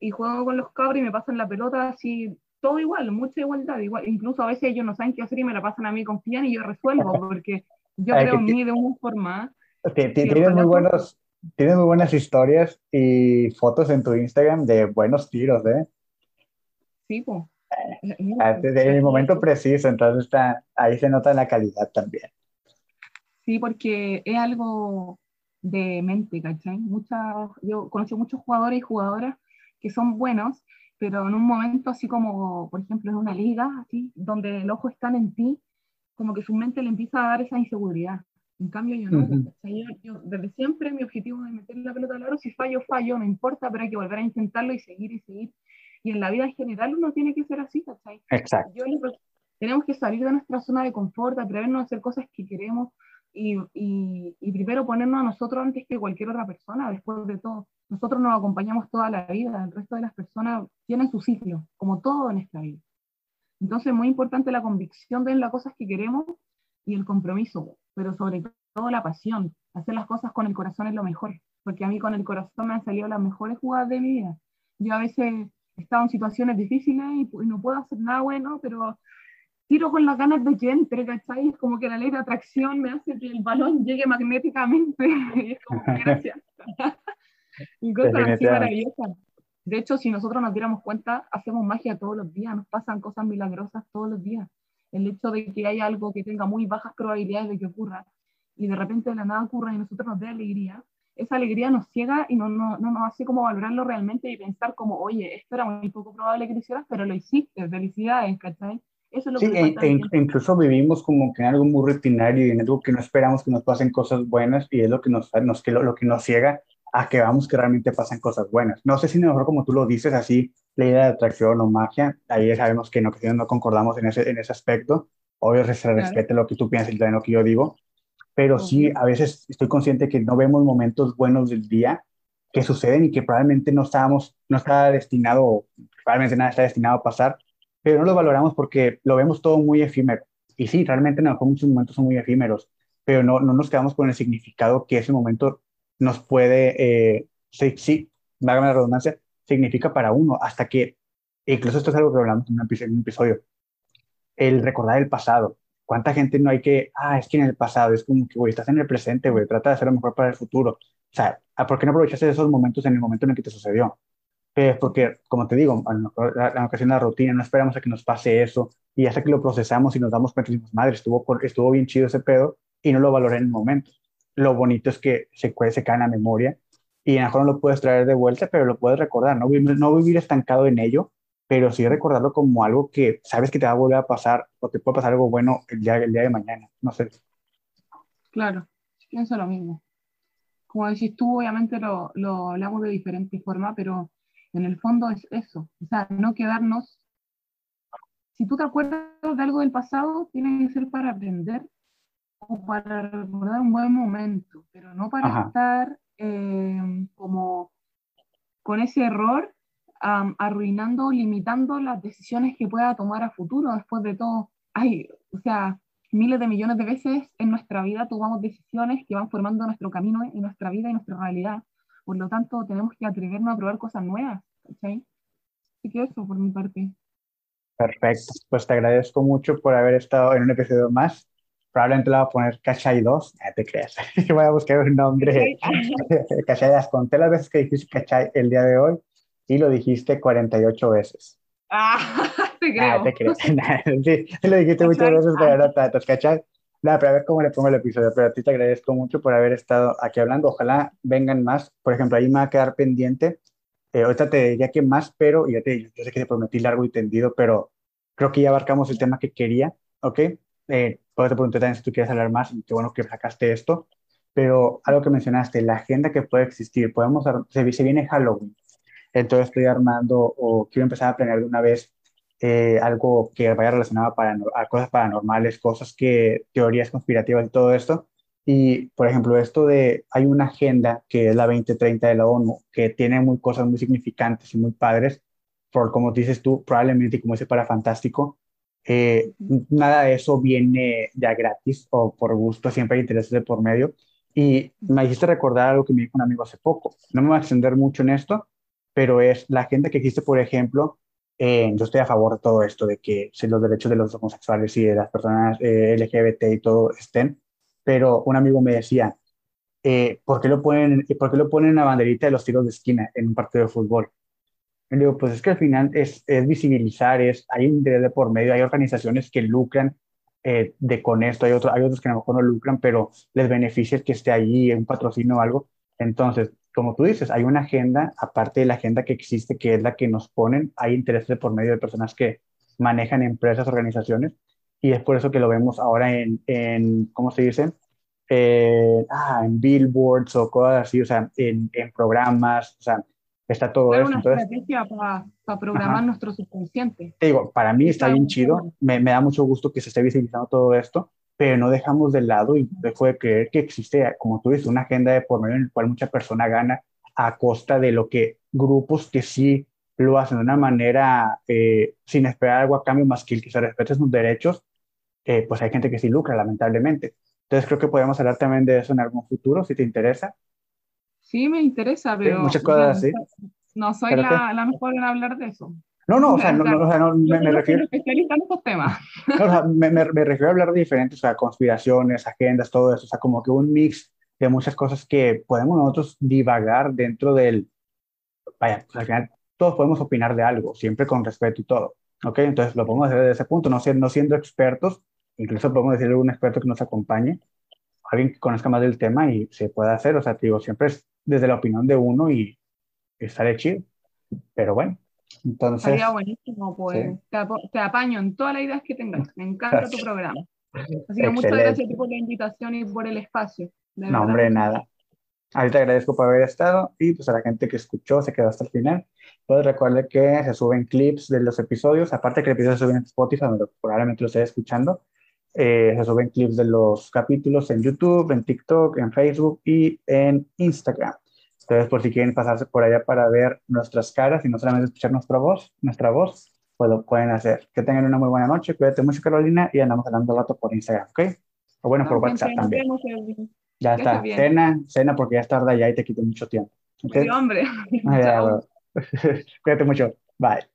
y juego con los cabros y me pasan la pelota así, todo igual, mucha igualdad. Igual. Incluso a veces ellos no saben qué hacer y me la pasan a mí, confían y yo resuelvo, *laughs* porque yo creo en mí de una forma. Tienes muy, buenos, tienes muy buenas historias y fotos en tu Instagram de buenos tiros, ¿eh? Sí, pues. En el momento preciso, entonces está, ahí se nota la calidad también. Sí, porque es algo de mente, ¿cachai? Muchas, yo conocí muchos jugadores y jugadoras que son buenos, pero en un momento así como, por ejemplo, en una liga, así, donde el ojo está en ti, como que su mente le empieza a dar esa inseguridad. En cambio, yo no. yo, desde siempre mi objetivo es meter la pelota al aro. Si fallo, fallo, no importa, pero hay que volver a intentarlo y seguir y seguir. Y en la vida en general uno tiene que ser así, ¿cachai? Exacto. tenemos que salir de nuestra zona de confort, atrevernos a hacer cosas que queremos y, y, y, primero ponernos a nosotros antes que cualquier otra persona, después de todo. Nosotros nos acompañamos toda la vida, el resto de las personas tienen su ciclo, como todo en esta vida. Entonces es muy importante la convicción de las cosas que queremos y el compromiso, pero sobre todo la pasión. Hacer las cosas con el corazón es lo mejor, porque a mí con el corazón me han salido las mejores jugadas de mi vida. Yo a veces estado en situaciones difíciles y, no puedo hacer nada bueno, pero tiro con las ganas de que entre, ¿cachai? Es como que la ley de atracción me hace que el balón llegue magnéticamente. y *laughs* es como gracias. *laughs* y cosas así maravillosas. De hecho, si nosotros nos diéramos cuenta, hacemos magia todos los días, nos pasan cosas milagrosas todos los días. El hecho de que haya algo que tenga muy bajas probabilidades de que ocurra y de repente de la nada ocurra y nosotros nos dé alegría, esa alegría nos ciega y no, no, no, nos hace como valorarlo realmente y pensar como, oye, esto era muy poco probable que lo hicieras, pero lo hiciste, felicidades, ¿cachai? Eso es lo sí, que e, e incluso vivimos como que en algo muy rutinario y en algo que no esperamos que nos pasen cosas buenas y es lo que nos, nos que lo, lo, que nos ciega a que vamos que realmente pasen cosas buenas. No sé si mejor como tú lo dices así, la idea de atracción o magia, ahí sabemos que en ocasiones no concordamos en ese, en ese aspecto, obvio se respete lo que tú piensas y también lo que yo digo, pero sí, a veces estoy consciente que no vemos momentos buenos del día que suceden y que probablemente no estábamos, no está destinado, probablemente nada está destinado a pasar, pero no lo valoramos porque lo vemos todo muy efímero. Y sí, realmente en muchos momentos son muy efímeros, pero no, no nos quedamos con el significado que ese momento nos puede, eh, sí, sí, la redundancia, significa para uno, hasta que, incluso esto es algo que hablamos en un episodio, el recordar el pasado. ¿Cuánta gente no hay que, ah, es que en el pasado, es como que, güey, estás en el presente, güey, trata de hacer lo mejor para el futuro. O sea, ¿por qué no aprovechaste esos momentos en el momento en el que te sucedió? Eh, porque, como te digo, en la ocasión de la rutina, no esperamos a que nos pase eso, y hasta que lo procesamos y nos damos cuenta, decimos, madre, estuvo, estuvo bien chido ese pedo, y no lo valoré en el momento. Lo bonito es que se, se cae en la memoria, y a lo mejor no lo puedes traer de vuelta, pero lo puedes recordar, no, no vivir estancado en ello, pero sí recordarlo como algo que sabes que te va a volver a pasar o te puede pasar algo bueno el día, el día de mañana, no sé. Claro, pienso lo mismo. Como decís tú, obviamente lo, lo hablamos de diferente forma, pero en el fondo es eso, o sea, no quedarnos... Si tú te acuerdas de algo del pasado, tiene que ser para aprender o para recordar un buen momento, pero no para estar eh, como con ese error arruinando, limitando las decisiones que pueda tomar a futuro. Después de todo, hay, o sea, miles de millones de veces en nuestra vida tomamos decisiones que van formando nuestro camino y nuestra vida y nuestra realidad. Por lo tanto, tenemos que atrevernos a probar cosas nuevas. ¿sí? Así que eso por mi parte. Perfecto. Pues te agradezco mucho por haber estado en un episodio más. Probablemente le voy a poner Cachay 2. No te creas. *laughs* voy a buscar un nombre. Cachay, *laughs* conté las veces que dijiste Cachay el día de hoy y lo dijiste 48 veces. Ah, te creo. Ah, te creo. sí, lo dijiste muchas veces, pero no tantas, ¿cachai? Nada, pero a ver cómo le pongo el episodio. Pero a ti te agradezco mucho por haber estado aquí hablando. Ojalá vengan más. Por ejemplo, ahí me va a quedar pendiente. Eh, ahorita te diría que más, pero ya te, yo sé que te prometí largo y tendido, pero creo que ya abarcamos el tema que quería, ¿ok? Eh, pues te pregunté también si tú quieres hablar más y qué bueno que sacaste esto. Pero algo que mencionaste, la agenda que puede existir, podemos, se, se viene Halloween, entonces estoy armando o quiero empezar a planear de una vez eh, algo que vaya relacionado a cosas paranormales, cosas que, teorías conspirativas y todo esto. Y, por ejemplo, esto de, hay una agenda que es la 2030 de la ONU, que tiene muy, cosas muy significantes y muy padres, por como dices tú, probablemente, como dice para Fantástico, eh, nada de eso viene ya gratis o por gusto, siempre hay intereses de por medio. Y me hiciste recordar algo que me dijo un amigo hace poco. No me voy a extender mucho en esto, pero es la gente que existe, por ejemplo, eh, yo estoy a favor de todo esto, de que los derechos de los homosexuales y de las personas eh, LGBT y todo estén, pero un amigo me decía, eh, ¿por, qué lo ponen, ¿por qué lo ponen en la banderita de los tiros de esquina en un partido de fútbol? Y digo, pues es que al final es, visibilizar, es, hay interés de por medio, hay organizaciones que lucran de con esto, hay, otro, hay otros que a lo mejor no lucran, pero les beneficia el que esté allí, un patrocinio o algo. Entonces, como tú dices, hay una agenda, aparte de la agenda que existe, que es la que nos ponen, hay intereses por medio de personas que manejan empresas, organizaciones, y es por eso que lo vemos ahora en, en ¿cómo se dice? Eh, ah, en billboards o cosas así, o sea, en, en programas, o sea, está todo eso. una estrategia para, para programar nuestro subconsciente. Te digo, para mí está bien chido, me, me da mucho gusto que se esté visibilizando todo esto, pero no dejamos de lado y dejo de creer que existe, como tú dices, una agenda de por medio en la cual mucha persona gana a costa de lo que grupos que sí lo hacen de una manera eh, sin esperar algo a cambio más que el que se respeten sus derechos, eh, pues hay gente que sí lucra, lamentablemente. Entonces creo que podemos hablar también de eso en algún futuro, si te interesa. Sí, me interesa, pero... muchas cosas así. No soy la, la mejor en hablar de eso. No, no, o sea, no, o sea, no me, me refiero. Especialista en estos temas. *laughs* No, o sea, me, me, refiero a hablar de diferentes, o sea, conspiraciones, agendas, todo eso, o sea, como que un mix de muchas cosas que podemos nosotros divagar dentro del. Vaya, pues al final todos podemos opinar de algo, siempre con respeto y todo. ¿Ok? Entonces lo podemos hacer desde ese punto, no siendo, no siendo expertos, incluso podemos decirle a un experto que nos acompañe, alguien que conozca más del tema y se pueda hacer, o sea, te digo, siempre es desde la opinión de uno y estaré chido. Pero bueno, entonces, Sería buenísimo, pues. Te, apaño en todas las ideas que tengas. Me encanta tu programa. Así que muchas gracias por la invitación y por el espacio. No, hombre, nada. A te agradezco por haber estado y pues a la gente que escuchó, se quedó hasta el final. Pues recuerde que se suben clips de los episodios, aparte que el episodio se sube en Spotify, donde probablemente lo esté escuchando. Eh, se suben clips de los capítulos en YouTube, en TikTok, en Facebook y en Instagram. Entonces, por si quieren pasarse por allá para ver nuestras caras y no solamente escuchar nuestra voz, nuestra voz, pues lo pueden hacer. Que tengan una muy buena noche, cuídate mucho Carolina y andamos hablando rato por Instagram, ¿ok? O bueno, por WhatsApp también. Ya está. Cena, cena porque ya es tarde ya y te quito mucho tiempo. ¿Okay? Sí, hombre. Ah, ya, *laughs* *laughs* Cuídate mucho. Bye.